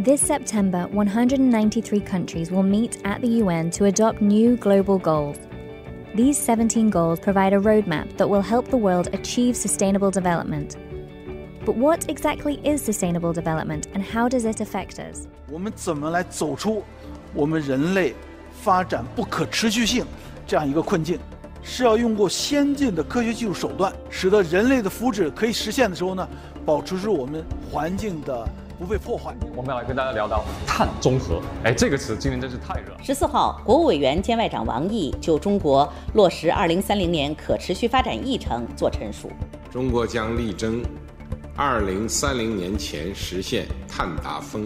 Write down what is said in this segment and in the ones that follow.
This September, 193 countries will meet at the UN to adopt new global goals. These 17 goals provide a roadmap that will help the world achieve sustainable development. But what exactly is sustainable development and how does it affect us? 我们怎么来走出我们人类发展不可持续性这样一个困境？是要用过先进的科学技术手段，使得人类的福祉可以实现的时候呢，保持住我们环境的 不被破坏。我们要来跟大家聊到碳中和，哎，这个词今年真是太热。十四号，国务委员兼外长王毅就中国落实二零三零年可持续发展议程作陈述。中国将力争二零三零年前实现碳达峰，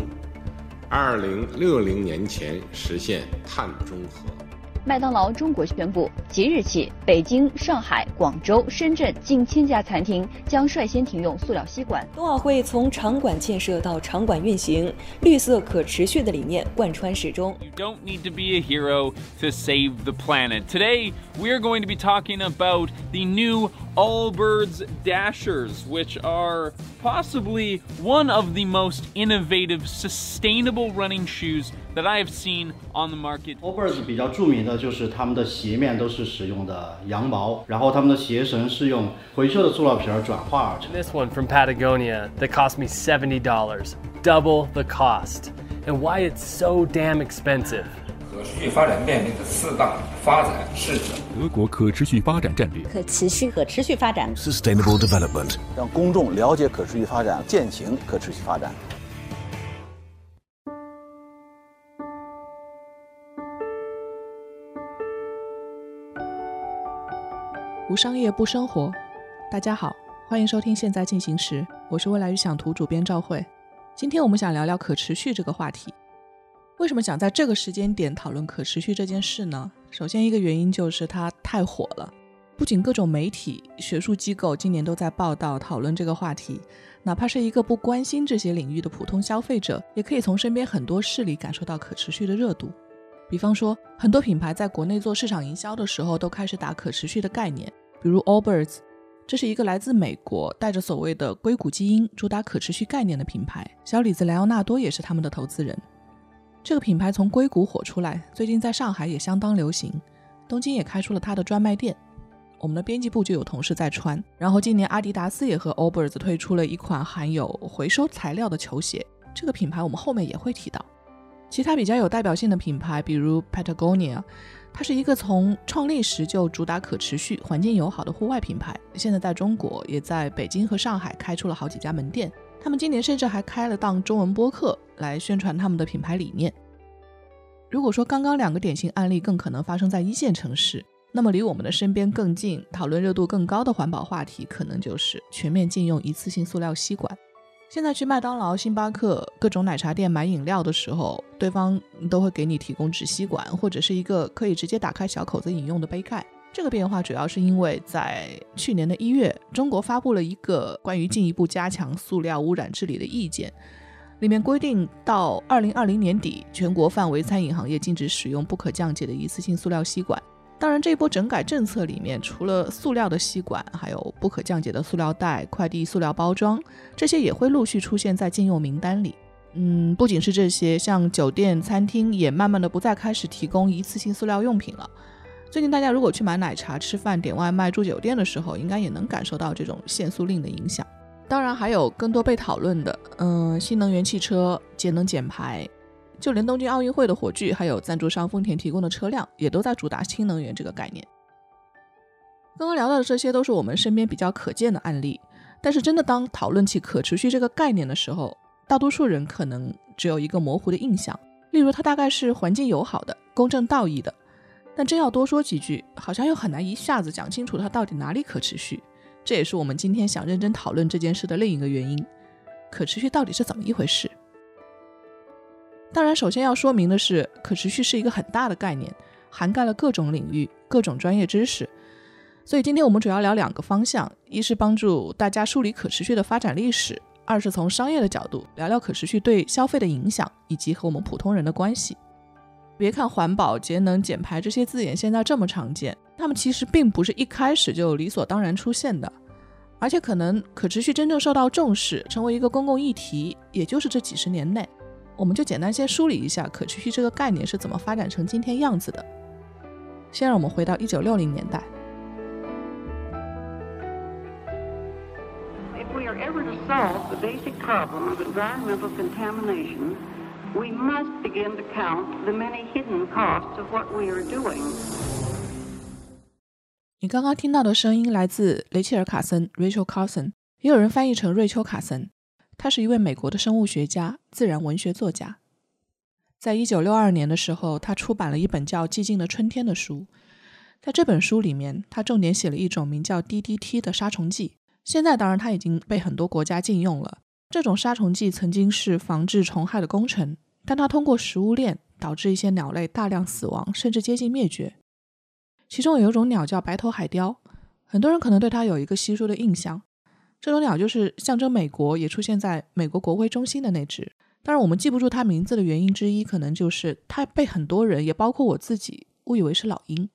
二零六零年前实现碳中和。麦当劳中国宣布，即日起，北京、上海、广州、深圳近千家餐厅将率先停用塑料吸管。冬奥会从场馆建设到场馆运行，绿色可持续的理念贯穿始终。You don't need to be a hero to save the planet. Today, we are going to be talking about the new Allbirds Dashers, which are possibly one of the most innovative, sustainable running shoes that I have seen on the market. Allbirds 比较着名的就是他们的鞋面都是使用的羊毛，然后他们的鞋绳是用回收的塑料皮儿转化而成。 This one from Patagonia that cost me $70, double the cost. And why it's so damn expensive. 可持续发展面临的四大发展是指德国可持续发展战略，可持续可持续发展 Sustainable development，让公众了解可持续发展，践行可持续发展。无商业不生活，大家好，欢迎收听《现在进行时》，我是未来预想图主编赵慧。今天我们想聊聊可持续这个话题。为什么想在这个时间点讨论可持续这件事呢？首先，一个原因就是它太火了，不仅各种媒体、学术机构今年都在报道讨论这个话题，哪怕是一个不关心这些领域的普通消费者，也可以从身边很多事例感受到可持续的热度。比方说，很多品牌在国内做市场营销的时候，都开始打可持续的概念，比如 Allbirds，这是一个来自美国、带着所谓的硅谷基因、主打可持续概念的品牌。小李子莱奥纳多也是他们的投资人。这个品牌从硅谷火出来，最近在上海也相当流行，东京也开出了它的专卖店。我们的编辑部就有同事在穿。然后今年阿迪达斯也和 o b e r s 推出了一款含有回收材料的球鞋，这个品牌我们后面也会提到。其他比较有代表性的品牌，比如 Patagonia，它是一个从创立时就主打可持续、环境友好的户外品牌，现在在中国也在北京和上海开出了好几家门店。他们今年甚至还开了档中文播客来宣传他们的品牌理念。如果说刚刚两个典型案例更可能发生在一线城市，那么离我们的身边更近、讨论热度更高的环保话题，可能就是全面禁用一次性塑料吸管。现在去麦当劳、星巴克、各种奶茶店买饮料的时候，对方都会给你提供纸吸管，或者是一个可以直接打开小口子饮用的杯盖。这个变化主要是因为在去年的一月，中国发布了一个关于进一步加强塑料污染治理的意见，里面规定到二零二零年底，全国范围餐饮行业禁止使用不可降解的一次性塑料吸管。当然，这一波整改政策里面，除了塑料的吸管，还有不可降解的塑料袋、快递塑料包装，这些也会陆续出现在禁用名单里。嗯，不仅是这些，像酒店、餐厅也慢慢的不再开始提供一次性塑料用品了。最近大家如果去买奶茶、吃饭、点外卖、住酒店的时候，应该也能感受到这种限速令的影响。当然，还有更多被讨论的，嗯，新能源汽车、节能减排。就连东京奥运会的火炬，还有赞助商丰田提供的车辆，也都在主打新能源这个概念。刚刚聊到的这些都是我们身边比较可见的案例，但是真的当讨论起可持续这个概念的时候，大多数人可能只有一个模糊的印象，例如它大概是环境友好的、公正道义的，但真要多说几句，好像又很难一下子讲清楚它到底哪里可持续。这也是我们今天想认真讨论这件事的另一个原因：可持续到底是怎么一回事？当然，首先要说明的是，可持续是一个很大的概念，涵盖了各种领域、各种专业知识。所以今天我们主要聊两个方向：一是帮助大家梳理可持续的发展历史；二是从商业的角度聊聊可持续对消费的影响以及和我们普通人的关系。别看环保、节能、减排这些字眼现在这么常见，它们其实并不是一开始就理所当然出现的，而且可能可持续真正受到重视，成为一个公共议题，也就是这几十年内。我们就简单先梳理一下可持续这个概念是怎么发展成今天样子的。先让我们回到一九六零年代。If we are ever to solve the basic problem of environmental contamination, we must begin to count the many hidden costs of what we are doing. 你刚刚听到的声音来自雷切尔·卡森 （Rachel Carson），也有人翻译成瑞秋·卡森。他是一位美国的生物学家、自然文学作家。在一九六二年的时候，他出版了一本叫《寂静的春天》的书。在这本书里面，他重点写了一种名叫 DDT 的杀虫剂。现在当然它已经被很多国家禁用了。这种杀虫剂曾经是防治虫害的功臣，但它通过食物链导致一些鸟类大量死亡，甚至接近灭绝。其中有一种鸟叫白头海雕，很多人可能对它有一个稀疏的印象。这种鸟就是象征美国，也出现在美国国徽中心的那只。当然，我们记不住它名字的原因之一，可能就是它被很多人，也包括我自己，误以为是老鹰。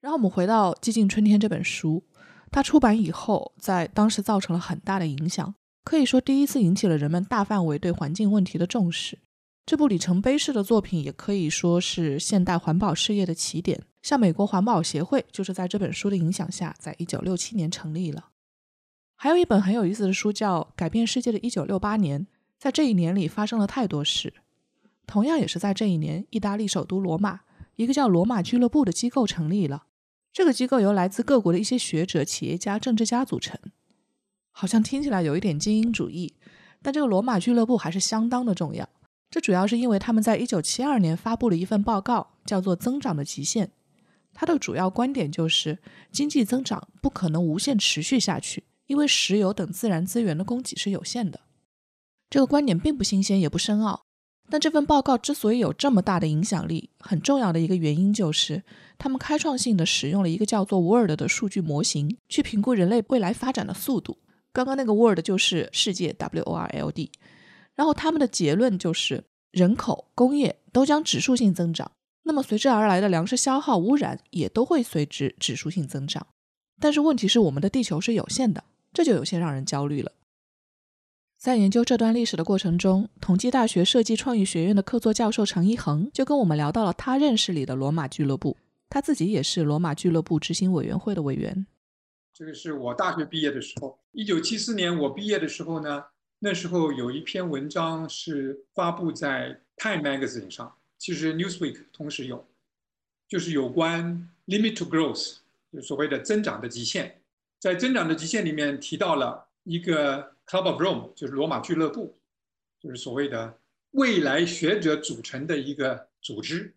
然后我们回到《寂静春天》这本书，它出版以后，在当时造成了很大的影响，可以说第一次引起了人们大范围对环境问题的重视。这部里程碑式的作品，也可以说是现代环保事业的起点。像美国环保协会，就是在这本书的影响下，在一九六七年成立了。还有一本很有意思的书叫《改变世界的一九六八年》，在这一年里发生了太多事。同样也是在这一年，意大利首都罗马，一个叫罗马俱乐部的机构成立了。这个机构由来自各国的一些学者、企业家、政治家组成，好像听起来有一点精英主义，但这个罗马俱乐部还是相当的重要。这主要是因为他们在一九七二年发布了一份报告，叫做《增长的极限》。它的主要观点就是经济增长不可能无限持续下去，因为石油等自然资源的供给是有限的。这个观点并不新鲜，也不深奥。但这份报告之所以有这么大的影响力，很重要的一个原因就是，他们开创性的使用了一个叫做 Word 的数据模型，去评估人类未来发展的速度。刚刚那个 Word 就是世界 W O R L D。然后他们的结论就是，人口、工业都将指数性增长，那么随之而来的粮食消耗、污染也都会随之指数性增长。但是问题是，我们的地球是有限的，这就有些让人焦虑了。在研究这段历史的过程中，同济大学设计创意学院的客座教授程一恒就跟我们聊到了他认识里的罗马俱乐部。他自己也是罗马俱乐部执行委员会的委员。这个是我大学毕业的时候，一九七四年我毕业的时候呢，那时候有一篇文章是发布在《Time Magazine》上，其实《Newsweek》同时有，就是有关 “limit to growth”，就所谓的增长的极限。在增长的极限里面提到了一个。Club of Rome 就是罗马俱乐部，就是所谓的未来学者组成的一个组织。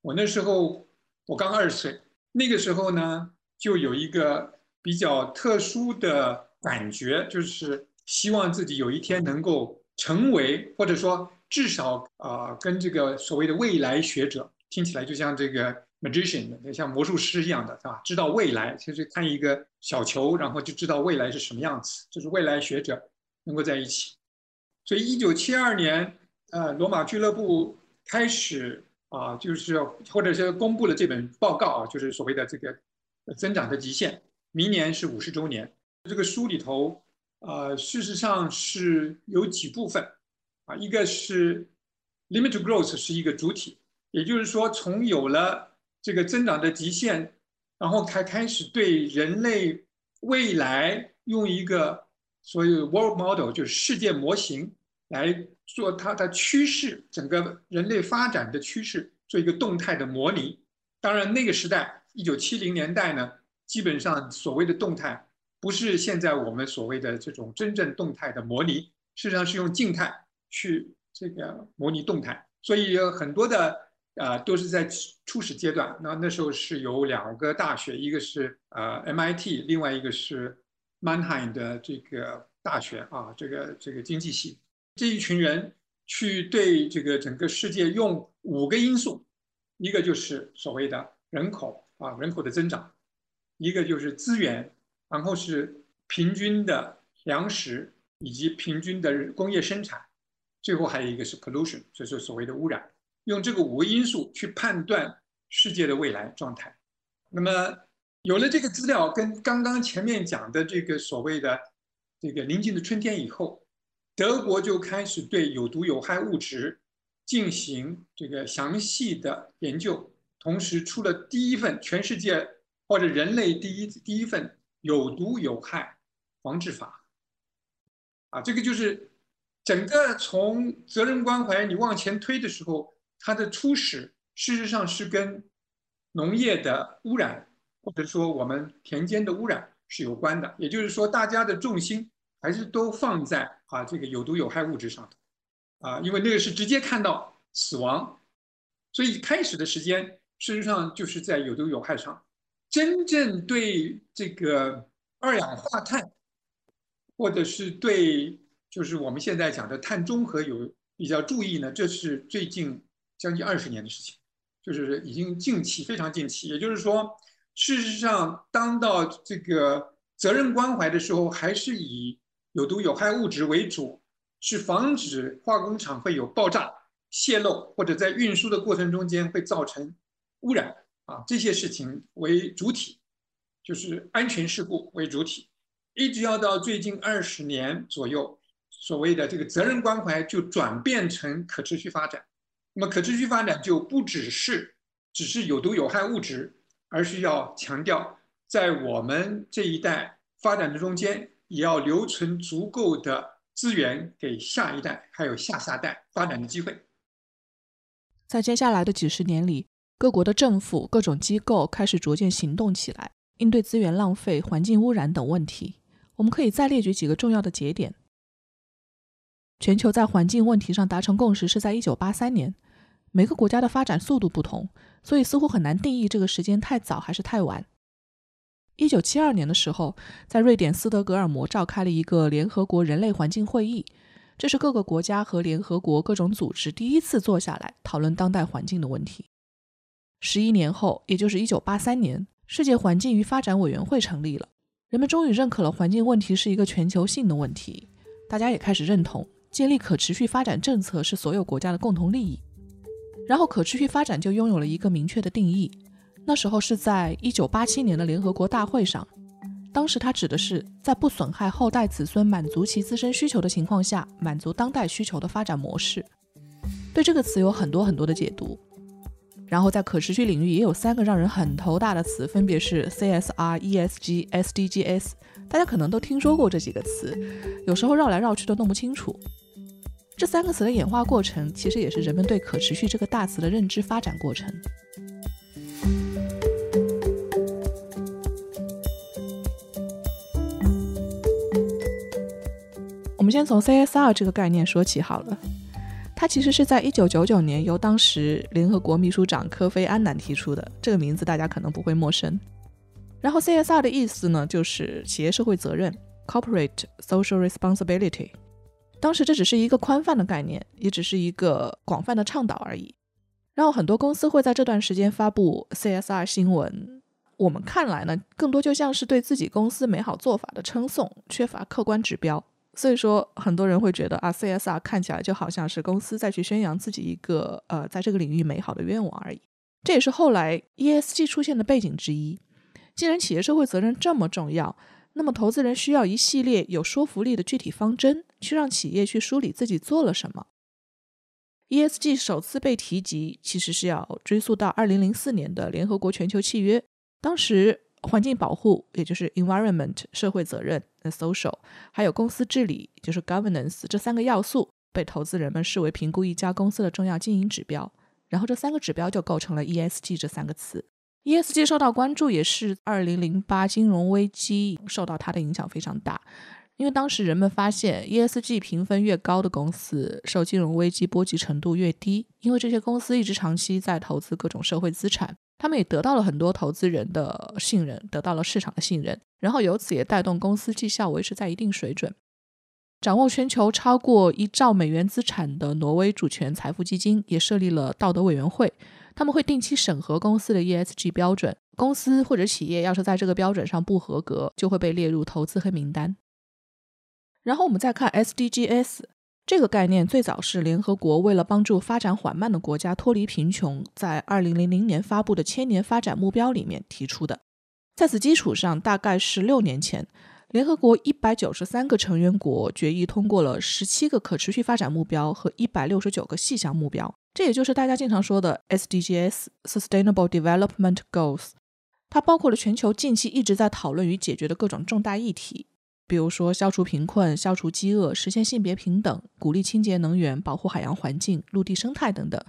我那时候我刚二十岁，那个时候呢，就有一个比较特殊的感觉，就是希望自己有一天能够成为，或者说至少啊，跟这个所谓的未来学者，听起来就像这个。magician 像魔术师一样的，是吧？知道未来，其实看一个小球，然后就知道未来是什么样子。就是未来学者能够在一起。所以，一九七二年，呃，罗马俱乐部开始啊，就是或者是公布了这本报告啊，就是所谓的这个增长的极限。明年是五十周年。这个书里头，呃，事实上是有几部分啊，一个是 limit to growth 是一个主体，也就是说，从有了这个增长的极限，然后才开始对人类未来用一个所谓 world model，就是世界模型来做它的趋势，整个人类发展的趋势做一个动态的模拟。当然，那个时代一九七零年代呢，基本上所谓的动态不是现在我们所谓的这种真正动态的模拟，事实上是用静态去这个模拟动态，所以有很多的。呃，都是在初始阶段。那那时候是有两个大学，一个是呃 MIT，另外一个是 Manheim 的这个大学啊，这个这个经济系。这一群人去对这个整个世界用五个因素，一个就是所谓的人口啊，人口的增长；一个就是资源，然后是平均的粮食以及平均的工业生产，最后还有一个是 pollution，就是所谓的污染。用这个五个因素去判断世界的未来状态，那么有了这个资料，跟刚刚前面讲的这个所谓的这个临近的春天以后，德国就开始对有毒有害物质进行这个详细的研究，同时出了第一份全世界或者人类第一第一份有毒有害防治法。啊，这个就是整个从责任关怀你往前推的时候，它的初始事实上是跟农业的污染，或者说我们田间的污染是有关的。也就是说，大家的重心还是都放在啊这个有毒有害物质上头，啊，因为那个是直接看到死亡，所以开始的时间事实上就是在有毒有害上，真正对这个二氧化碳。或者是对，就是我们现在讲的碳中和有比较注意呢，这是最近将近二十年的事情，就是已经近期非常近期。也就是说，事实上，当到这个责任关怀的时候，还是以有毒有害物质为主，是防止化工厂会有爆炸、泄漏，或者在运输的过程中间会造成污染啊这些事情为主体，就是安全事故为主体。一直要到最近二十年左右，所谓的这个责任关怀就转变成可持续发展。那么可持续发展就不只是只是有毒有害物质，而是要强调在我们这一代发展的中间，也要留存足够的资源给下一代还有下下代发展的机会。在接下来的几十年里，各国的政府、各种机构开始逐渐行动起来，应对资源浪费、环境污染等问题。我们可以再列举几个重要的节点。全球在环境问题上达成共识是在1983年。每个国家的发展速度不同，所以似乎很难定义这个时间太早还是太晚。1972年的时候，在瑞典斯德哥尔摩召开了一个联合国人类环境会议，这是各个国家和联合国各种组织第一次坐下来讨论当代环境的问题。十一年后，也就是1983年，世界环境与发展委员会成立了。人们终于认可了环境问题是一个全球性的问题，大家也开始认同建立可持续发展政策是所有国家的共同利益。然后，可持续发展就拥有了一个明确的定义。那时候是在1987年的联合国大会上，当时它指的是在不损害后代子孙满足其自身需求的情况下，满足当代需求的发展模式。对这个词有很多很多的解读。然后在可持续领域也有三个让人很头大的词，分别是 CSR、ESG、SDGs。大家可能都听说过这几个词，有时候绕来绕去都弄不清楚。这三个词的演化过程，其实也是人们对可持续这个大词的认知发展过程。我们先从 CSR 这个概念说起好了。它其实是在一九九九年由当时联合国秘书长科菲安南提出的，这个名字大家可能不会陌生。然后 CSR 的意思呢，就是企业社会责任 （Corporate Social Responsibility）。当时这只是一个宽泛的概念，也只是一个广泛的倡导而已。然后很多公司会在这段时间发布 CSR 新闻，我们看来呢，更多就像是对自己公司美好做法的称颂，缺乏客观指标。所以说，很多人会觉得啊，CSR 看起来就好像是公司再去宣扬自己一个呃，在这个领域美好的愿望而已。这也是后来 ESG 出现的背景之一。既然企业社会责任这么重要，那么投资人需要一系列有说服力的具体方针，去让企业去梳理自己做了什么。ESG 首次被提及，其实是要追溯到2004年的联合国全球契约，当时。环境保护，也就是 environment 社会责任呃 social，还有公司治理，就是 governance 这三个要素被投资人们视为评估一家公司的重要经营指标。然后这三个指标就构成了 ESG 这三个词。ESG 受到关注也是2008金融危机受到它的影响非常大，因为当时人们发现 ESG 评分越高的公司受金融危机波及程度越低，因为这些公司一直长期在投资各种社会资产。他们也得到了很多投资人的信任，得到了市场的信任，然后由此也带动公司绩效维持在一定水准。掌握全球超过一兆美元资产的挪威主权财富基金也设立了道德委员会，他们会定期审核公司的 ESG 标准。公司或者企业要是在这个标准上不合格，就会被列入投资黑名单。然后我们再看 SDGs。这个概念最早是联合国为了帮助发展缓慢的国家脱离贫穷，在二零零零年发布的千年发展目标里面提出的。在此基础上，大概是六年前，联合国一百九十三个成员国决议通过了十七个可持续发展目标和一百六十九个细项目标，这也就是大家经常说的 SDGs（Sustainable Development Goals）。它包括了全球近期一直在讨论与解决的各种重大议题，比如说消除贫困、消除饥饿、实现性别平等、鼓励清洁能源、保护海洋环境、陆地生态等等。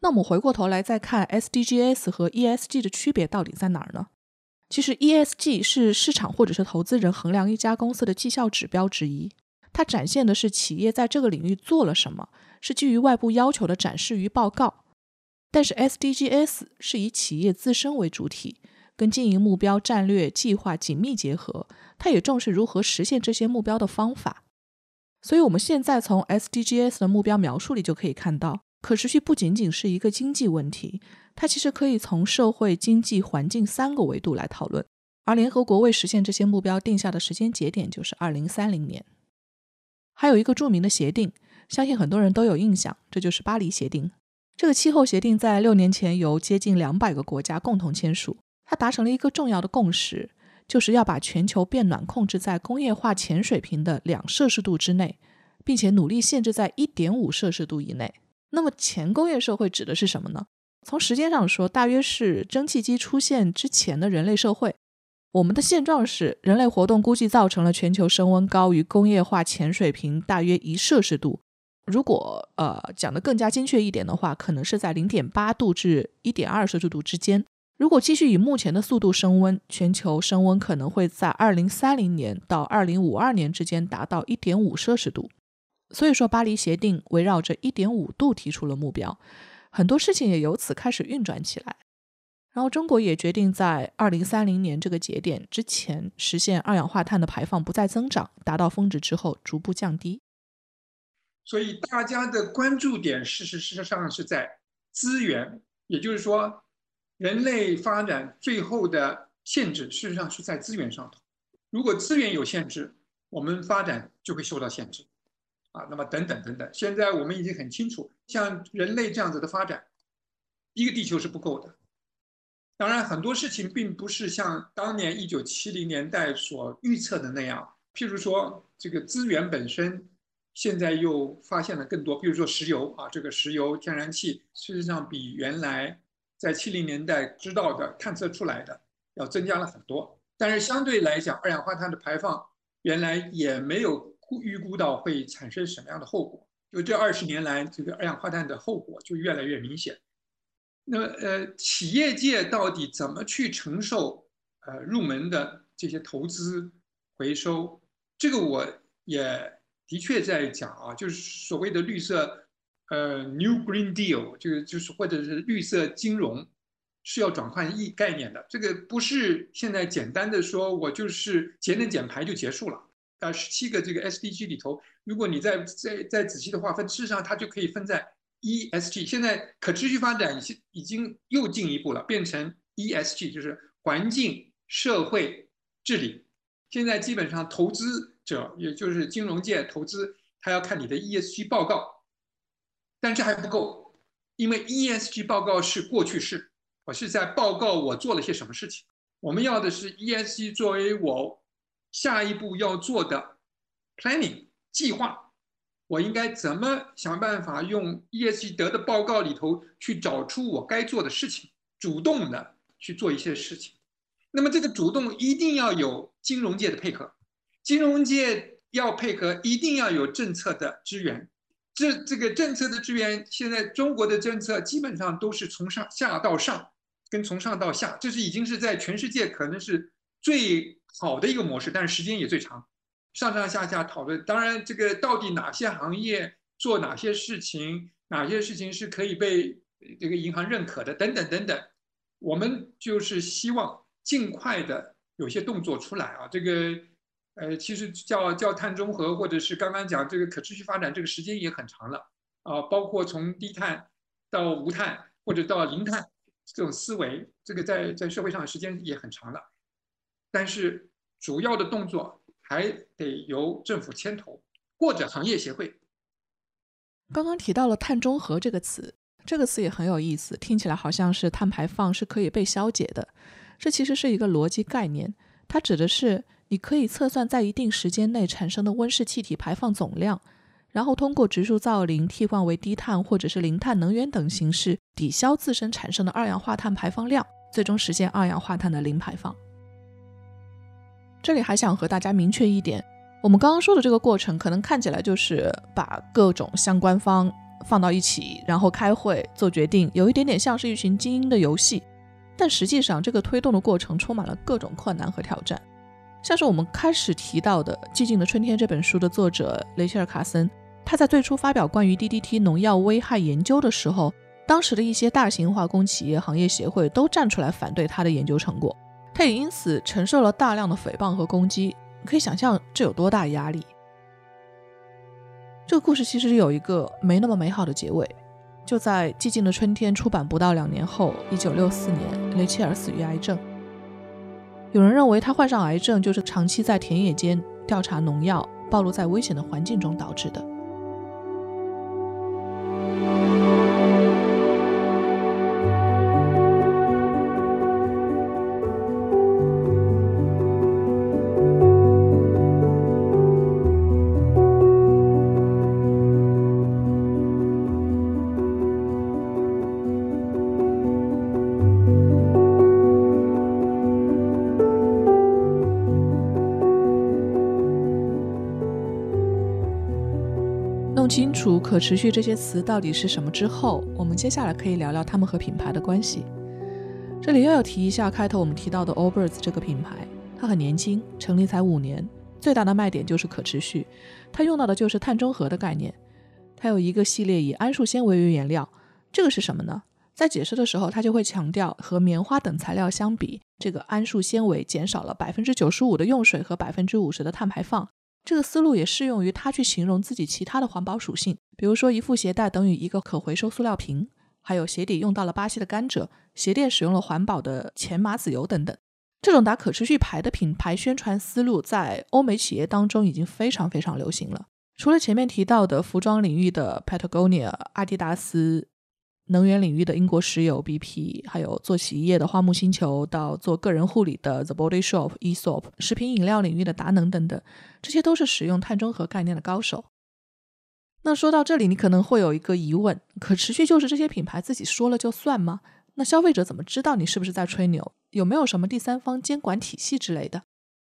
那我们回过头来再看 SDGs 和 ESG 的区别到底在哪儿呢？其实 ESG 是市场或者是投资人衡量一家公司的绩效指标之一，它展现的是企业在这个领域做了什么，是基于外部要求的展示与报告。但是 SDGs 是以企业自身为主体，跟经营目标、战略计划紧密结合，它也重视如何实现这些目标的方法。所以，我们现在从 SDGs 的目标描述里就可以看到，可持续不仅仅是一个经济问题，它其实可以从社会、经济、环境三个维度来讨论。而联合国为实现这些目标定下的时间节点就是二零三零年。还有一个著名的协定，相信很多人都有印象，这就是巴黎协定。这个气候协定在六年前由接近两百个国家共同签署，它达成了一个重要的共识，就是要把全球变暖控制在工业化前水平的两摄氏度之内，并且努力限制在一点五摄氏度以内。那么前工业社会指的是什么呢？从时间上说，大约是蒸汽机出现之前的人类社会。我们的现状是，人类活动估计造成了全球升温高于工业化前水平大约一摄氏度。如果呃讲的更加精确一点的话，可能是在零点八度至一点二摄氏度之间。如果继续以目前的速度升温，全球升温可能会在二零三零年到二零五二年之间达到一点五摄氏度。所以说，巴黎协定围绕着一点五度提出了目标，很多事情也由此开始运转起来。然后，中国也决定在二零三零年这个节点之前实现二氧化碳的排放不再增长，达到峰值之后逐步降低。所以大家的关注点，事实事实上是在资源，也就是说，人类发展最后的限制，事实上是在资源上头。如果资源有限制，我们发展就会受到限制，啊，那么等等等等。现在我们已经很清楚，像人类这样子的发展，一个地球是不够的。当然，很多事情并不是像当年一九七零年代所预测的那样，譬如说这个资源本身。现在又发现了更多，比如说石油啊，这个石油、天然气，事实上比原来在七零年代知道的、探测出来的要增加了很多。但是相对来讲，二氧化碳的排放原来也没有预估到会产生什么样的后果。就这二十年来，这个二氧化碳的后果就越来越明显。那么，呃，企业界到底怎么去承受呃入门的这些投资回收？这个我也。的确在讲啊，就是所谓的绿色，呃，New Green Deal，就是就是或者是绿色金融，是要转换意概念的。这个不是现在简单的说我就是节能减排就结束了。啊，十七个这个 SDG 里头，如果你再再再仔细的划分，事实上它就可以分在 ESG。现在可持续发展已经已经又进一步了，变成 ESG，就是环境、社会、治理。现在基本上投资。者，也就是金融界投资，他要看你的 ESG 报告，但这还不够，因为 ESG 报告是过去式，我是在报告我做了些什么事情。我们要的是 ESG 作为我下一步要做的 planning 计划，我应该怎么想办法用 ESG 得的报告里头去找出我该做的事情，主动的去做一些事情。那么这个主动一定要有金融界的配合。金融界要配合，一定要有政策的支援。这这个政策的支援，现在中国的政策基本上都是从上下到上，跟从上到下，这是已经是在全世界可能是最好的一个模式，但是时间也最长。上上下下讨论，当然这个到底哪些行业做哪些事情，哪些事情是可以被这个银行认可的，等等等等，我们就是希望尽快的有些动作出来啊，这个。呃，其实叫叫碳中和，或者是刚刚讲这个可持续发展，这个时间也很长了啊。包括从低碳到无碳，或者到零碳这种思维，这个在在社会上的时间也很长了。但是主要的动作还得由政府牵头，或者行业协会。刚刚提到了碳中和这个词，这个词也很有意思，听起来好像是碳排放是可以被消解的。这其实是一个逻辑概念，它指的是。你可以测算在一定时间内产生的温室气体排放总量，然后通过植树造林替换为低碳或者是零碳能源等形式抵消自身产生的二氧化碳排放量，最终实现二氧化碳的零排放。这里还想和大家明确一点，我们刚刚说的这个过程，可能看起来就是把各种相关方放到一起，然后开会做决定，有一点点像是一群精英的游戏。但实际上，这个推动的过程充满了各种困难和挑战。像是我们开始提到的《寂静的春天》这本书的作者雷切尔·卡森，他在最初发表关于 DDT 农药危害研究的时候，当时的一些大型化工企业行业协会都站出来反对他的研究成果。他也因此承受了大量的诽谤和攻击，可以想象这有多大压力。这个故事其实有一个没那么美好的结尾，就在《寂静的春天》出版不到两年后，一九六四年，雷切尔死于癌症。有人认为他患上癌症就是长期在田野间调查农药，暴露在危险的环境中导致的。清楚“可持续”这些词到底是什么之后，我们接下来可以聊聊他们和品牌的关系。这里又要提一下开头我们提到的 Allbirds 这个品牌，它很年轻，成立才五年，最大的卖点就是可持续。它用到的就是碳中和的概念。它有一个系列以桉树纤维为原料，这个是什么呢？在解释的时候，它就会强调和棉花等材料相比，这个桉树纤维减少了百分之九十五的用水和百分之五十的碳排放。这个思路也适用于他去形容自己其他的环保属性，比如说一副鞋带等于一个可回收塑料瓶，还有鞋底用到了巴西的甘蔗，鞋垫使用了环保的前麻籽油等等。这种打可持续牌的品牌宣传思路在欧美企业当中已经非常非常流行了。除了前面提到的服装领域的 Patagonia、阿迪达斯。能源领域的英国石油 BP，还有做洗衣液的花木星球，到做个人护理的 The Body Shop、Esop，食品饮料领域的达能等等，这些都是使用碳中和概念的高手。那说到这里，你可能会有一个疑问：可持续就是这些品牌自己说了就算吗？那消费者怎么知道你是不是在吹牛？有没有什么第三方监管体系之类的？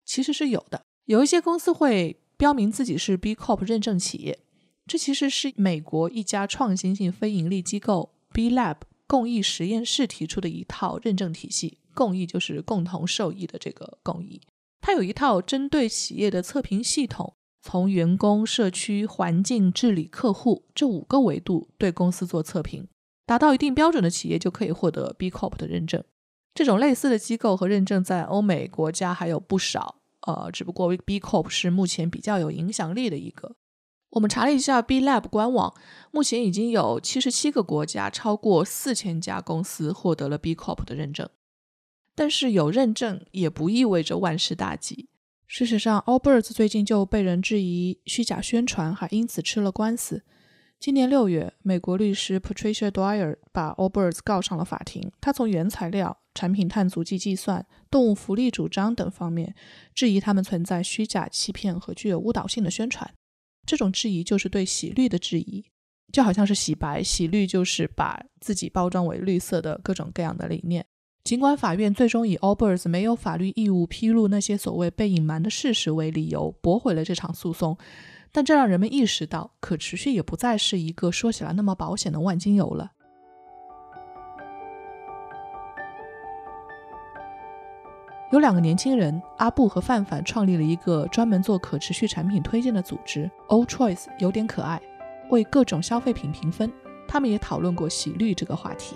其实是有的，有一些公司会标明自己是 B Corp 认证企业，这其实是美国一家创新性非盈利机构。B Lab 共益实验室提出的一套认证体系，共益就是共同受益的这个共益。它有一套针对企业的测评系统，从员工、社区、环境、治理、客户这五个维度对公司做测评，达到一定标准的企业就可以获得 B Corp 的认证。这种类似的机构和认证在欧美国家还有不少，呃，只不过 B Corp 是目前比较有影响力的一个。我们查了一下 B Lab 官网，目前已经有七十七个国家，超过四千家公司获得了 B Corp 的认证。但是有认证也不意味着万事大吉。事实上，Allbirds 最近就被人质疑虚假宣传，还因此吃了官司。今年六月，美国律师 Patricia Dwyer 把 Allbirds 告上了法庭。他从原材料、产品碳足迹计算、动物福利主张等方面质疑他们存在虚假、欺骗和具有误导性的宣传。这种质疑就是对洗绿的质疑，就好像是洗白，洗绿就是把自己包装为绿色的各种各样的理念。尽管法院最终以 Albers 没有法律义务披露那些所谓被隐瞒的事实为理由，驳回了这场诉讼，但这让人们意识到，可持续也不再是一个说起来那么保险的万金油了。有两个年轻人阿布和范范创立了一个专门做可持续产品推荐的组织，All Choice 有点可爱，为各种消费品评分。他们也讨论过洗绿这个话题。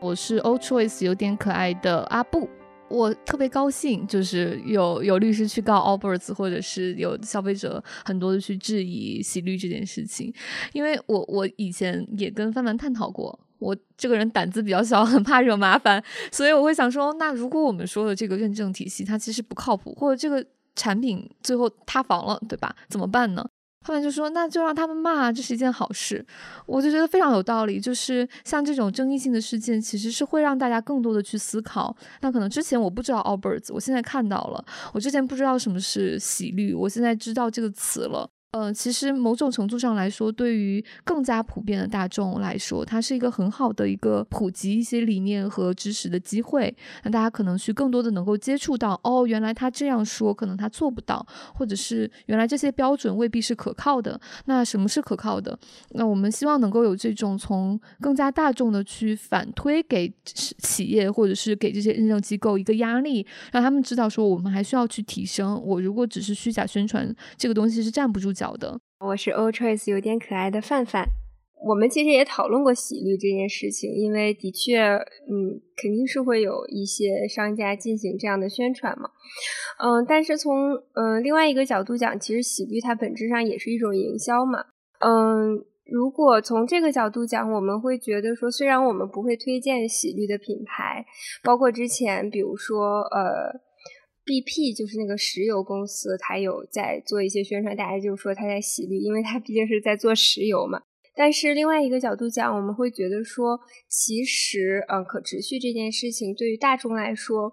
我是 All Choice 有点可爱的阿布，我特别高兴，就是有有律师去告 Allbirds，或者是有消费者很多的去质疑洗绿这件事情，因为我我以前也跟范范探讨过。我这个人胆子比较小，很怕惹麻烦，所以我会想说，那如果我们说的这个认证体系它其实不靠谱，或者这个产品最后塌房了，对吧？怎么办呢？他们就说，那就让他们骂，这是一件好事。我就觉得非常有道理。就是像这种争议性的事件，其实是会让大家更多的去思考。那可能之前我不知道 Allbirds，我现在看到了；我之前不知道什么是喜绿，我现在知道这个词了。嗯，其实某种程度上来说，对于更加普遍的大众来说，它是一个很好的一个普及一些理念和知识的机会。那大家可能去更多的能够接触到，哦，原来他这样说，可能他做不到，或者是原来这些标准未必是可靠的。那什么是可靠的？那我们希望能够有这种从更加大众的去反推给企业或者是给这些认证机构一个压力，让他们知道说我们还需要去提升。我如果只是虚假宣传，这个东西是站不住脚。好的，我是 Old Choice 有点可爱的范范。我们其实也讨论过洗绿这件事情，因为的确，嗯，肯定是会有一些商家进行这样的宣传嘛。嗯，但是从嗯另外一个角度讲，其实洗绿它本质上也是一种营销嘛。嗯，如果从这个角度讲，我们会觉得说，虽然我们不会推荐洗绿的品牌，包括之前比如说呃。BP 就是那个石油公司，它有在做一些宣传，大家就说它在洗绿，因为它毕竟是在做石油嘛。但是另外一个角度讲，我们会觉得说，其实，嗯，可持续这件事情对于大众来说，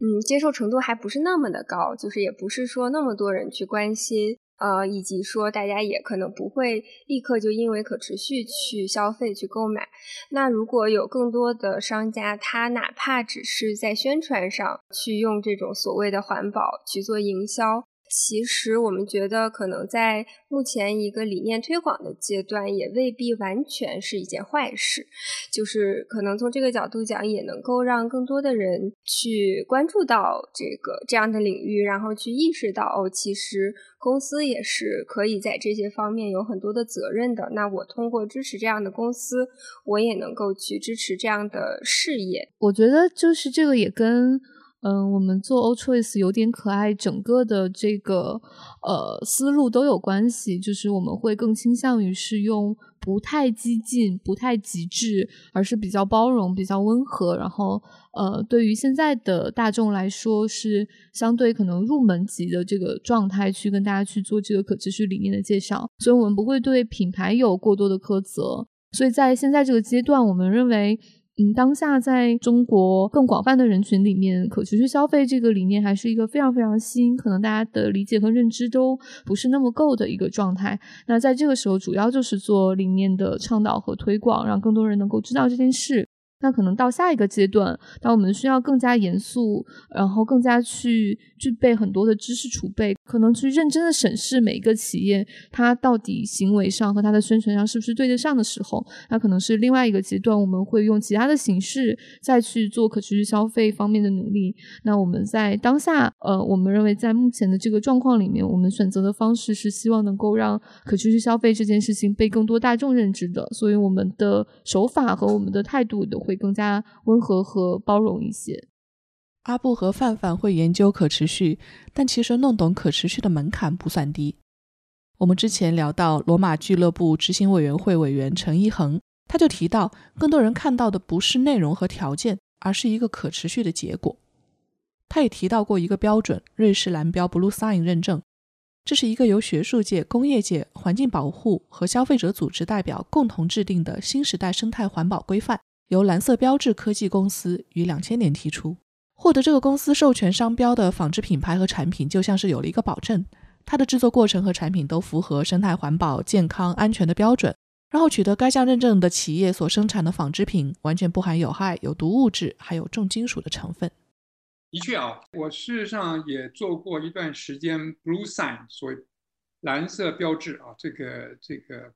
嗯，接受程度还不是那么的高，就是也不是说那么多人去关心。呃，以及说大家也可能不会立刻就因为可持续去消费去购买。那如果有更多的商家，他哪怕只是在宣传上去用这种所谓的环保去做营销。其实我们觉得，可能在目前一个理念推广的阶段，也未必完全是一件坏事。就是可能从这个角度讲，也能够让更多的人去关注到这个这样的领域，然后去意识到哦，其实公司也是可以在这些方面有很多的责任的。那我通过支持这样的公司，我也能够去支持这样的事业。我觉得就是这个也跟。嗯，我们做 O choice 有点可爱，整个的这个呃思路都有关系，就是我们会更倾向于是用不太激进、不太极致，而是比较包容、比较温和，然后呃，对于现在的大众来说是相对可能入门级的这个状态去跟大家去做这个可持续理念的介绍，所以我们不会对品牌有过多的苛责，所以在现在这个阶段，我们认为。嗯，当下在中国更广泛的人群里面，可持续消费这个理念还是一个非常非常新，可能大家的理解和认知都不是那么够的一个状态。那在这个时候，主要就是做理念的倡导和推广，让更多人能够知道这件事。那可能到下一个阶段，当我们需要更加严肃，然后更加去具备很多的知识储备，可能去认真的审视每一个企业，它到底行为上和它的宣传上是不是对得上的时候，那可能是另外一个阶段，我们会用其他的形式再去做可持续消费方面的努力。那我们在当下，呃，我们认为在目前的这个状况里面，我们选择的方式是希望能够让可持续消费这件事情被更多大众认知的，所以我们的手法和我们的态度都会。会更加温和和包容一些。阿布和范范会研究可持续，但其实弄懂可持续的门槛不算低。我们之前聊到罗马俱乐部执行委员会委员陈一恒，他就提到，更多人看到的不是内容和条件，而是一个可持续的结果。他也提到过一个标准——瑞士蓝标 （Blue Sign） 认证，这是一个由学术界、工业界、环境保护和消费者组织代表共同制定的新时代生态环保规范。由蓝色标志科技公司于两千年提出，获得这个公司授权商标的纺织品牌和产品，就像是有了一个保证，它的制作过程和产品都符合生态环保、健康安全的标准。然后取得该项认证的企业所生产的纺织品，完全不含有害、有毒物质，还有重金属的成分。的确啊，我事实上也做过一段时间 Blue Sign，所谓蓝色标志啊，这个这个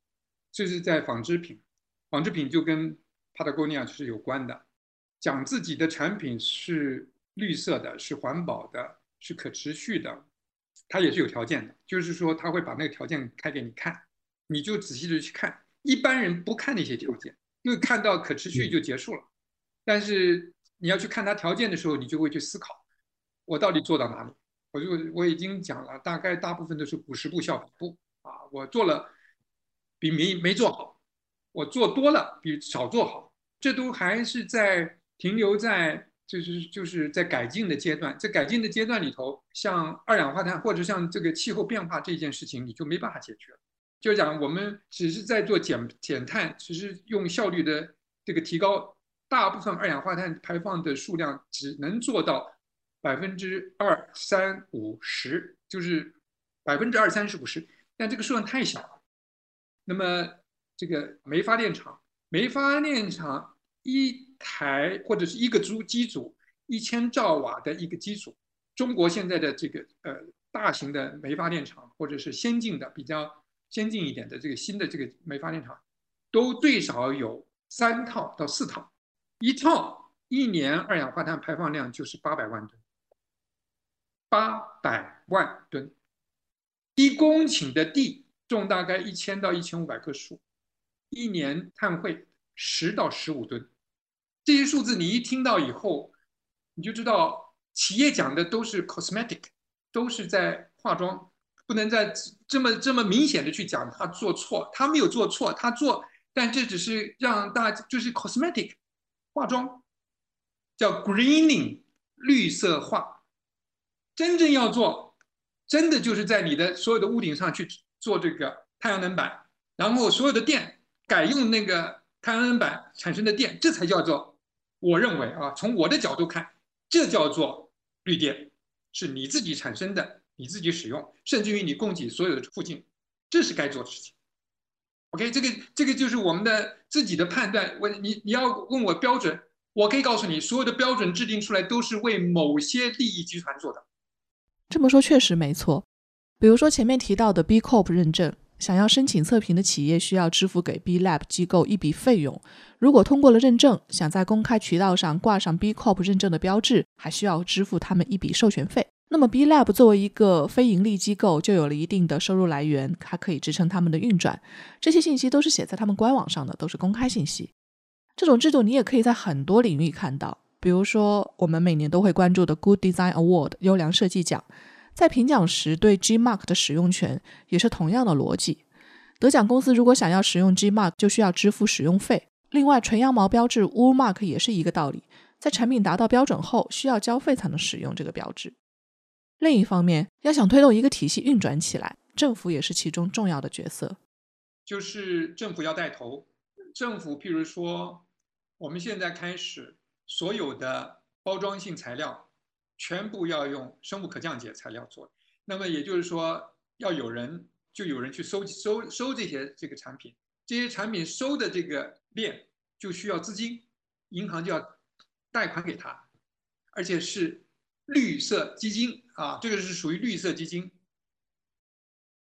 这是在纺织品，纺织品就跟。Patagonia 是有关的，讲自己的产品是绿色的，是环保的，是可持续的，它也是有条件的，就是说他会把那个条件开给你看，你就仔细的去看。一般人不看那些条件，因为看到可持续就结束了。但是你要去看它条件的时候，你就会去思考，我到底做到哪里？我就我已经讲了，大概大部分都是五十步笑百步啊，我做了比没没做好，我做多了比少做好。这都还是在停留在就是就是在改进的阶段，在改进的阶段里头，像二氧化碳或者像这个气候变化这件事情，你就没办法解决。就讲我们只是在做减减碳，只是用效率的这个提高，大部分二氧化碳排放的数量只能做到百分之二三五十，就是百分之二三十五十，但这个数量太小了。那么这个煤发电厂，煤发电厂一台或者是一个组机组一千兆瓦的一个机组，中国现在的这个呃大型的煤发电厂或者是先进的比较。先进一点的这个新的这个煤发电厂，都最少有三套到四套，一套一年二氧化碳排放量就是八百万吨，八百万吨，一公顷的地种大概一千到一千五百棵树，一年碳汇十到十五吨，这些数字你一听到以后，你就知道企业讲的都是 cosmetic，都是在化妆。不能再这么这么明显的去讲他做错，他没有做错，他做，但这只是让大家就是 cosmetic 化妆，叫 greening 绿色化，真正要做，真的就是在你的所有的屋顶上去做这个太阳能板，然后所有的电改用那个太阳能板产生的电，这才叫做，我认为啊，从我的角度看，这叫做绿电，是你自己产生的。你自己使用，甚至于你供给所有的附近，这是该做的事情。OK，这个这个就是我们的自己的判断。我你，你要问我标准，我可以告诉你，所有的标准制定出来都是为某些利益集团做的。这么说确实没错。比如说前面提到的 B Corp 认证，想要申请测评的企业需要支付给 B Lab 机构一笔费用。如果通过了认证，想在公开渠道上挂上 B Corp 认证的标志，还需要支付他们一笔授权费。那么，B Lab 作为一个非盈利机构，就有了一定的收入来源，它可以支撑他们的运转。这些信息都是写在他们官网上的，都是公开信息。这种制度你也可以在很多领域看到，比如说我们每年都会关注的 Good Design Award 优良设计奖，在评奖时对 G Mark 的使用权也是同样的逻辑。得奖公司如果想要使用 G Mark，就需要支付使用费。另外，纯羊毛标志 Wool Mark 也是一个道理，在产品达到标准后，需要交费才能使用这个标志。另一方面，要想推动一个体系运转起来，政府也是其中重要的角色。就是政府要带头，政府譬如说，我们现在开始，所有的包装性材料全部要用生物可降解材料做。那么也就是说，要有人就有人去收收收这些这个产品，这些产品收的这个链就需要资金，银行就要贷款给他，而且是。绿色基金啊，这个是属于绿色基金，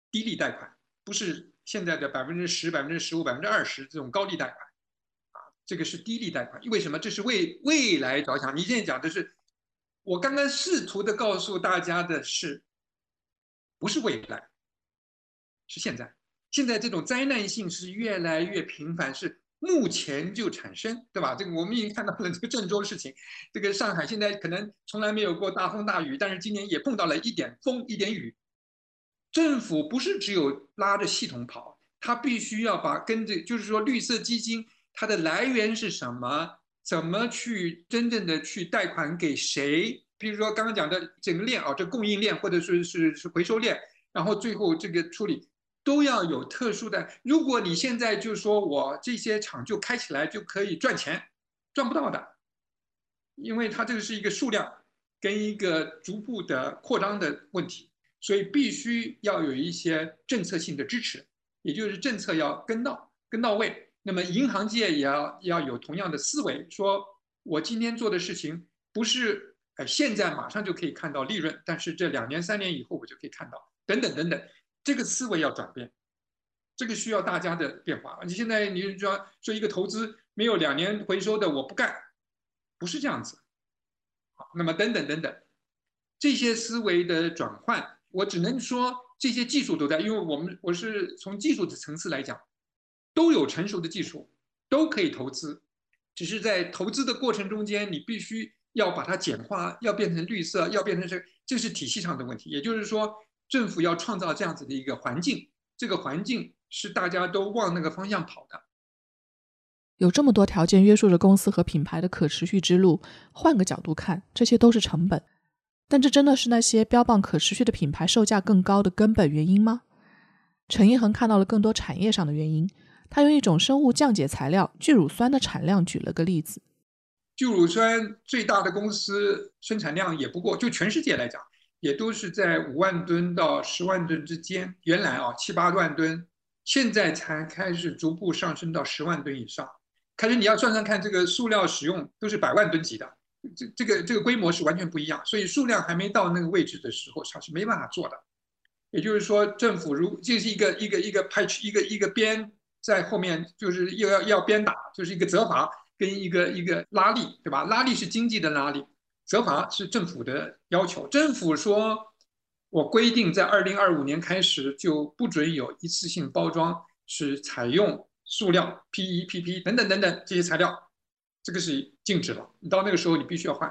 低利贷款，不是现在的百分之十、百分之十五、百分之二十这种高利贷款，啊，这个是低利贷款。为什么？这是为未来着想。你现在讲的是，我刚刚试图的告诉大家的是，不是未来，是现在。现在这种灾难性是越来越频繁，是。目前就产生，对吧？这个我们已经看到了这个郑州的事情，这个上海现在可能从来没有过大风大雨，但是今年也碰到了一点风一点雨。政府不是只有拉着系统跑，它必须要把跟着，就是说绿色基金它的来源是什么，怎么去真正的去贷款给谁？比如说刚刚讲的整个链啊，这供应链或者是是是回收链，然后最后这个处理。都要有特殊的。如果你现在就说我这些厂就开起来就可以赚钱，赚不到的，因为它这个是一个数量跟一个逐步的扩张的问题，所以必须要有一些政策性的支持，也就是政策要跟到跟到位。那么银行界也要要有同样的思维，说我今天做的事情不是呃现在马上就可以看到利润，但是这两年三年以后我就可以看到，等等等等。这个思维要转变，这个需要大家的变化。你现在你说说一个投资没有两年回收的，我不干，不是这样子。好，那么等等等等，这些思维的转换，我只能说这些技术都在，因为我们我是从技术的层次来讲，都有成熟的技术，都可以投资，只是在投资的过程中间，你必须要把它简化，要变成绿色，要变成这，这是体系上的问题。也就是说。政府要创造这样子的一个环境，这个环境是大家都往那个方向跑的。有这么多条件约束着公司和品牌的可持续之路，换个角度看，这些都是成本。但这真的是那些标榜可持续的品牌售价更高的根本原因吗？陈一恒看到了更多产业上的原因，他用一种生物降解材料聚乳酸的产量举了个例子。聚乳酸最大的公司生产量也不过，就全世界来讲，也都是在五万吨到十万吨之间。原来啊七八万吨，现在才开始逐步上升到十万吨以上。开始你要算算看，这个塑料使用都是百万吨级的，这这个这个规模是完全不一样。所以数量还没到那个位置的时候，它是没办法做的。也就是说，政府如这是一个一个一个派去一个一个鞭在后面，就是又要要鞭打，就是一个责罚。跟一个一个拉力，对吧？拉力是经济的拉力，责罚是政府的要求。政府说，我规定在二零二五年开始就不准有一次性包装是采用塑料、PE、PP 等等等等这些材料，这个是禁止了。你到那个时候你必须要换。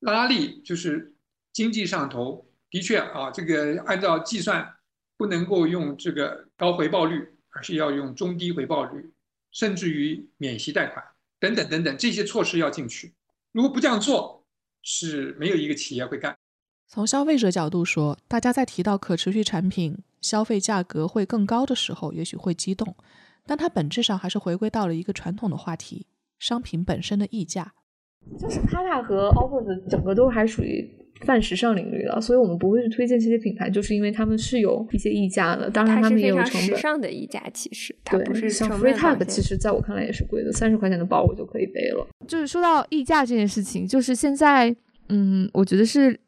拉力就是经济上头，的确啊，这个按照计算不能够用这个高回报率，而是要用中低回报率，甚至于免息贷款。等等等等，这些措施要进去。如果不这样做，是没有一个企业会干。从消费者角度说，大家在提到可持续产品消费价格会更高的时候，也许会激动，但它本质上还是回归到了一个传统的话题：商品本身的溢价。就是 Prada 和 Allbirds 整个都还属于。泛时尚领域了，所以我们不会去推荐这些品牌，就是因为他们是有一些溢价的。当然，他们也有成本。时尚的溢价其实它不是像 Free Tag，其实在我看来也是贵的，三十块钱的包我就可以背了。就是说到溢价这件事情，就是现在，嗯，我觉得是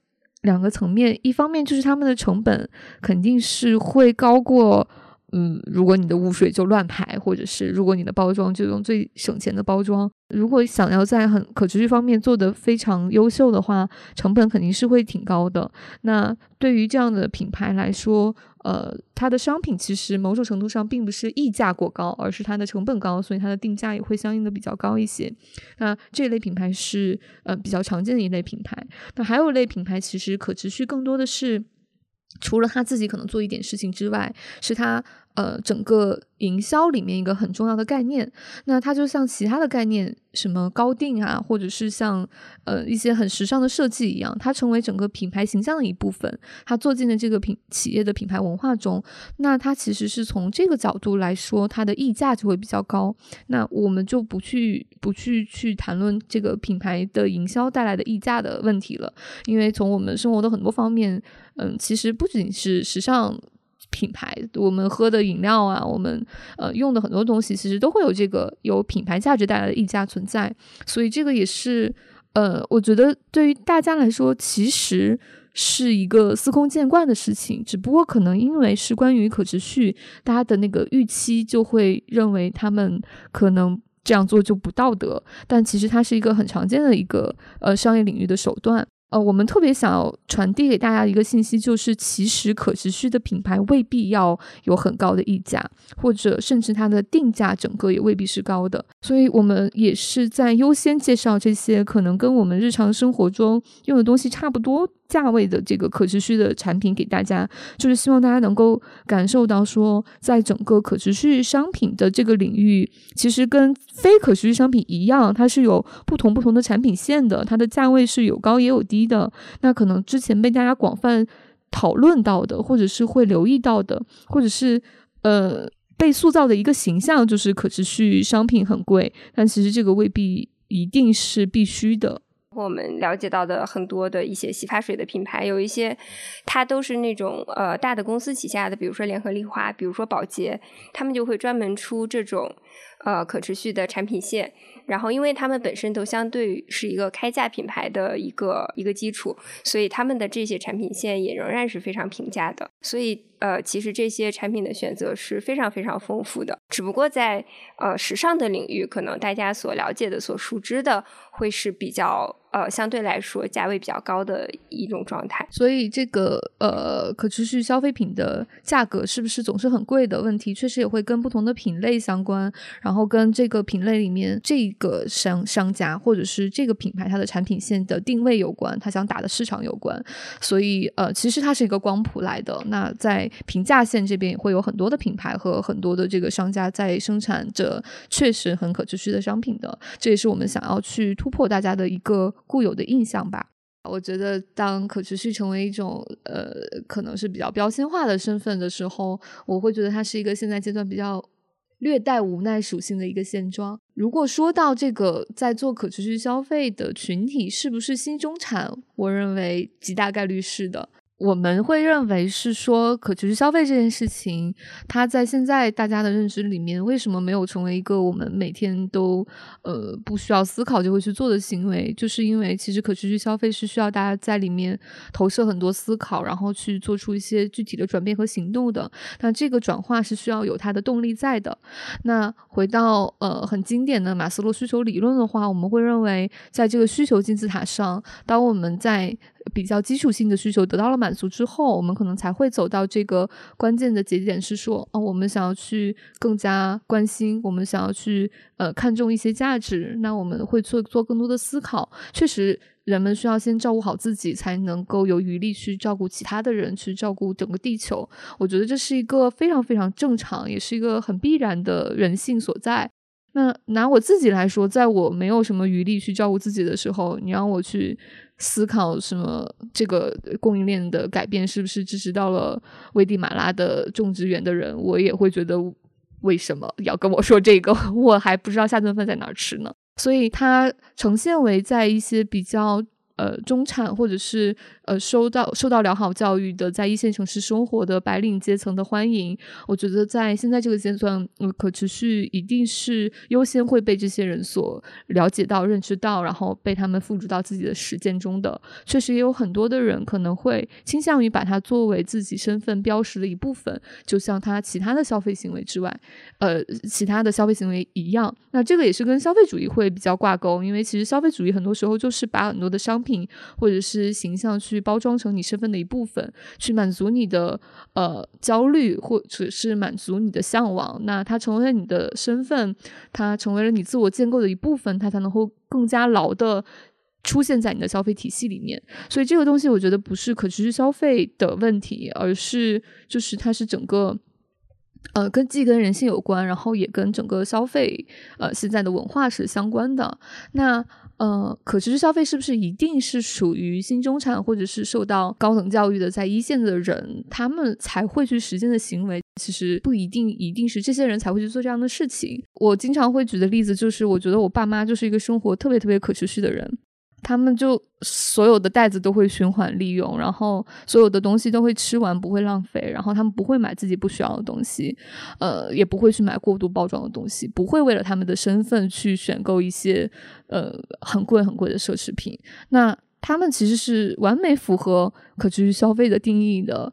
两个层面，一方面就是他们的成本肯定是会高过。嗯，如果你的污水就乱排，或者是如果你的包装就用最省钱的包装，如果想要在很可持续方面做得非常优秀的话，成本肯定是会挺高的。那对于这样的品牌来说，呃，它的商品其实某种程度上并不是溢价过高，而是它的成本高，所以它的定价也会相应的比较高一些。那这类品牌是呃比较常见的一类品牌。那还有一类品牌，其实可持续更多的是除了他自己可能做一点事情之外，是他。呃，整个营销里面一个很重要的概念，那它就像其他的概念，什么高定啊，或者是像呃一些很时尚的设计一样，它成为整个品牌形象的一部分，它做进了这个品企业的品牌文化中。那它其实是从这个角度来说，它的溢价就会比较高。那我们就不去不去去谈论这个品牌的营销带来的溢价的问题了，因为从我们生活的很多方面，嗯，其实不仅是时尚。品牌，我们喝的饮料啊，我们呃用的很多东西，其实都会有这个有品牌价值带来的溢价存在，所以这个也是呃，我觉得对于大家来说，其实是一个司空见惯的事情，只不过可能因为是关于可持续，大家的那个预期就会认为他们可能这样做就不道德，但其实它是一个很常见的一个呃商业领域的手段。呃，我们特别想要传递给大家一个信息，就是其实可持续的品牌未必要有很高的溢价，或者甚至它的定价整个也未必是高的。所以，我们也是在优先介绍这些可能跟我们日常生活中用的东西差不多。价位的这个可持续的产品给大家，就是希望大家能够感受到说，在整个可持续商品的这个领域，其实跟非可持续商品一样，它是有不同不同的产品线的，它的价位是有高也有低的。那可能之前被大家广泛讨论到的，或者是会留意到的，或者是呃被塑造的一个形象，就是可持续商品很贵，但其实这个未必一定是必须的。我们了解到的很多的一些洗发水的品牌，有一些它都是那种呃大的公司旗下的，比如说联合利华，比如说宝洁，他们就会专门出这种呃可持续的产品线。然后，因为他们本身都相对是一个开价品牌的一个一个基础，所以他们的这些产品线也仍然是非常平价的。所以，呃，其实这些产品的选择是非常非常丰富的。只不过在呃时尚的领域，可能大家所了解的、所熟知的会是比较呃相对来说价位比较高的一种状态。所以，这个呃可持续消费品的价格是不是总是很贵的问题，确实也会跟不同的品类相关，然后跟这个品类里面这。个商商家或者是这个品牌，它的产品线的定位有关，它想打的市场有关，所以呃，其实它是一个光谱来的。那在平价线这边，也会有很多的品牌和很多的这个商家在生产着确实很可持续的商品的。这也是我们想要去突破大家的一个固有的印象吧。我觉得，当可持续成为一种呃，可能是比较标签化的身份的时候，我会觉得它是一个现在阶段比较略带无奈属性的一个现状。如果说到这个在做可持续消费的群体是不是新中产，我认为极大概率是的。我们会认为是说可持续消费这件事情，它在现在大家的认知里面，为什么没有成为一个我们每天都呃不需要思考就会去做的行为？就是因为其实可持续消费是需要大家在里面投射很多思考，然后去做出一些具体的转变和行动的。那这个转化是需要有它的动力在的。那回到呃很经典的马斯洛需求理论的话，我们会认为在这个需求金字塔上，当我们在比较基础性的需求得到了满足之后，我们可能才会走到这个关键的节点，是说，哦，我们想要去更加关心，我们想要去呃看重一些价值，那我们会做做更多的思考。确实，人们需要先照顾好自己，才能够有余力去照顾其他的人，去照顾整个地球。我觉得这是一个非常非常正常，也是一个很必然的人性所在。那拿我自己来说，在我没有什么余力去照顾自己的时候，你让我去。思考什么？这个供应链的改变是不是支持到了危地马拉的种植园的人？我也会觉得，为什么要跟我说这个？我还不知道下顿饭在哪儿吃呢。所以它呈现为在一些比较。呃，中产或者是呃，受到受到良好教育的，在一线城市生活的白领阶层的欢迎，我觉得在现在这个阶段，可持续一定是优先会被这些人所了解到、认知到，然后被他们付诸到自己的实践中的。确实也有很多的人可能会倾向于把它作为自己身份标识的一部分，就像他其他的消费行为之外，呃，其他的消费行为一样。那这个也是跟消费主义会比较挂钩，因为其实消费主义很多时候就是把很多的商品或者是形象去包装成你身份的一部分，去满足你的呃焦虑，或者是满足你的向往。那它成为了你的身份，它成为了你自我建构的一部分，它才能够更加牢的出现在你的消费体系里面。所以这个东西，我觉得不是可持续消费的问题，而是就是它是整个呃跟既跟人性有关，然后也跟整个消费呃现在的文化是相关的。那。呃，可持续消费是不是一定是属于新中产或者是受到高等教育的在一线的人，他们才会去实践的行为？其实不一定，一定是这些人才会去做这样的事情。我经常会举的例子就是，我觉得我爸妈就是一个生活特别特别可持续的人。他们就所有的袋子都会循环利用，然后所有的东西都会吃完，不会浪费。然后他们不会买自己不需要的东西，呃，也不会去买过度包装的东西，不会为了他们的身份去选购一些呃很贵很贵的奢侈品。那他们其实是完美符合可持续消费的定义的。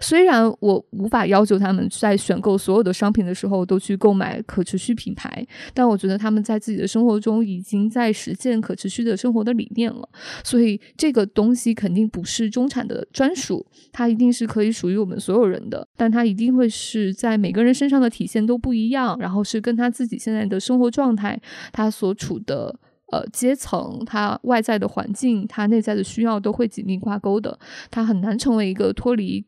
虽然我无法要求他们在选购所有的商品的时候都去购买可持续品牌，但我觉得他们在自己的生活中已经在实践可持续的生活的理念了。所以这个东西肯定不是中产的专属，它一定是可以属于我们所有人的，但它一定会是在每个人身上的体现都不一样，然后是跟他自己现在的生活状态、他所处的呃阶层、他外在的环境、他内在的需要都会紧密挂钩的，它很难成为一个脱离。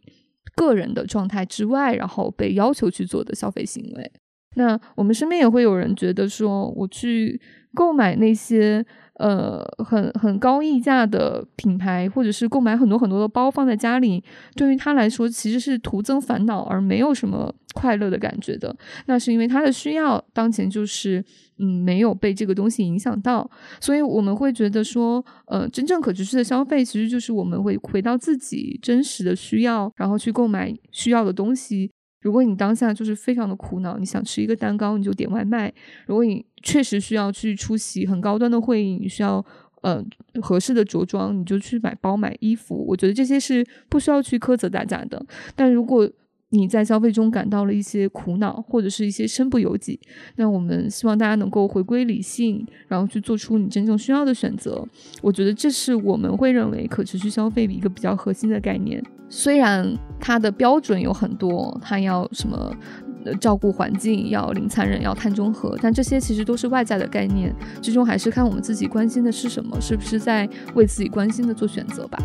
个人的状态之外，然后被要求去做的消费行为。那我们身边也会有人觉得说，我去购买那些。呃，很很高溢价的品牌，或者是购买很多很多的包放在家里，对于他来说其实是徒增烦恼，而没有什么快乐的感觉的。那是因为他的需要当前就是嗯没有被这个东西影响到，所以我们会觉得说，呃，真正可持续的消费其实就是我们会回到自己真实的需要，然后去购买需要的东西。如果你当下就是非常的苦恼，你想吃一个蛋糕，你就点外卖；如果你确实需要去出席很高端的会议，你需要呃合适的着装，你就去买包买衣服。我觉得这些是不需要去苛责大家的。但如果你在消费中感到了一些苦恼，或者是一些身不由己，那我们希望大家能够回归理性，然后去做出你真正需要的选择。我觉得这是我们会认为可持续消费的一个比较核心的概念。虽然它的标准有很多，它要什么呃照顾环境，要零残忍，要碳中和，但这些其实都是外在的概念，最终还是看我们自己关心的是什么，是不是在为自己关心的做选择吧。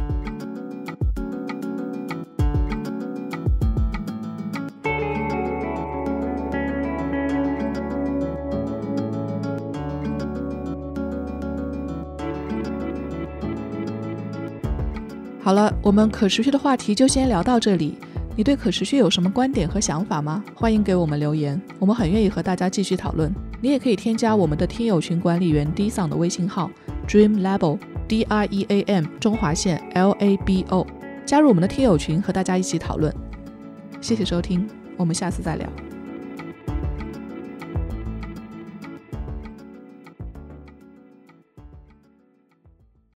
好了，我们可持续的话题就先聊到这里。你对可持续有什么观点和想法吗？欢迎给我们留言，我们很愿意和大家继续讨论。你也可以添加我们的听友群管理员 D 桑的微信号 Dream Label D R E A M 中华线 L A B O，加入我们的听友群和大家一起讨论。谢谢收听，我们下次再聊。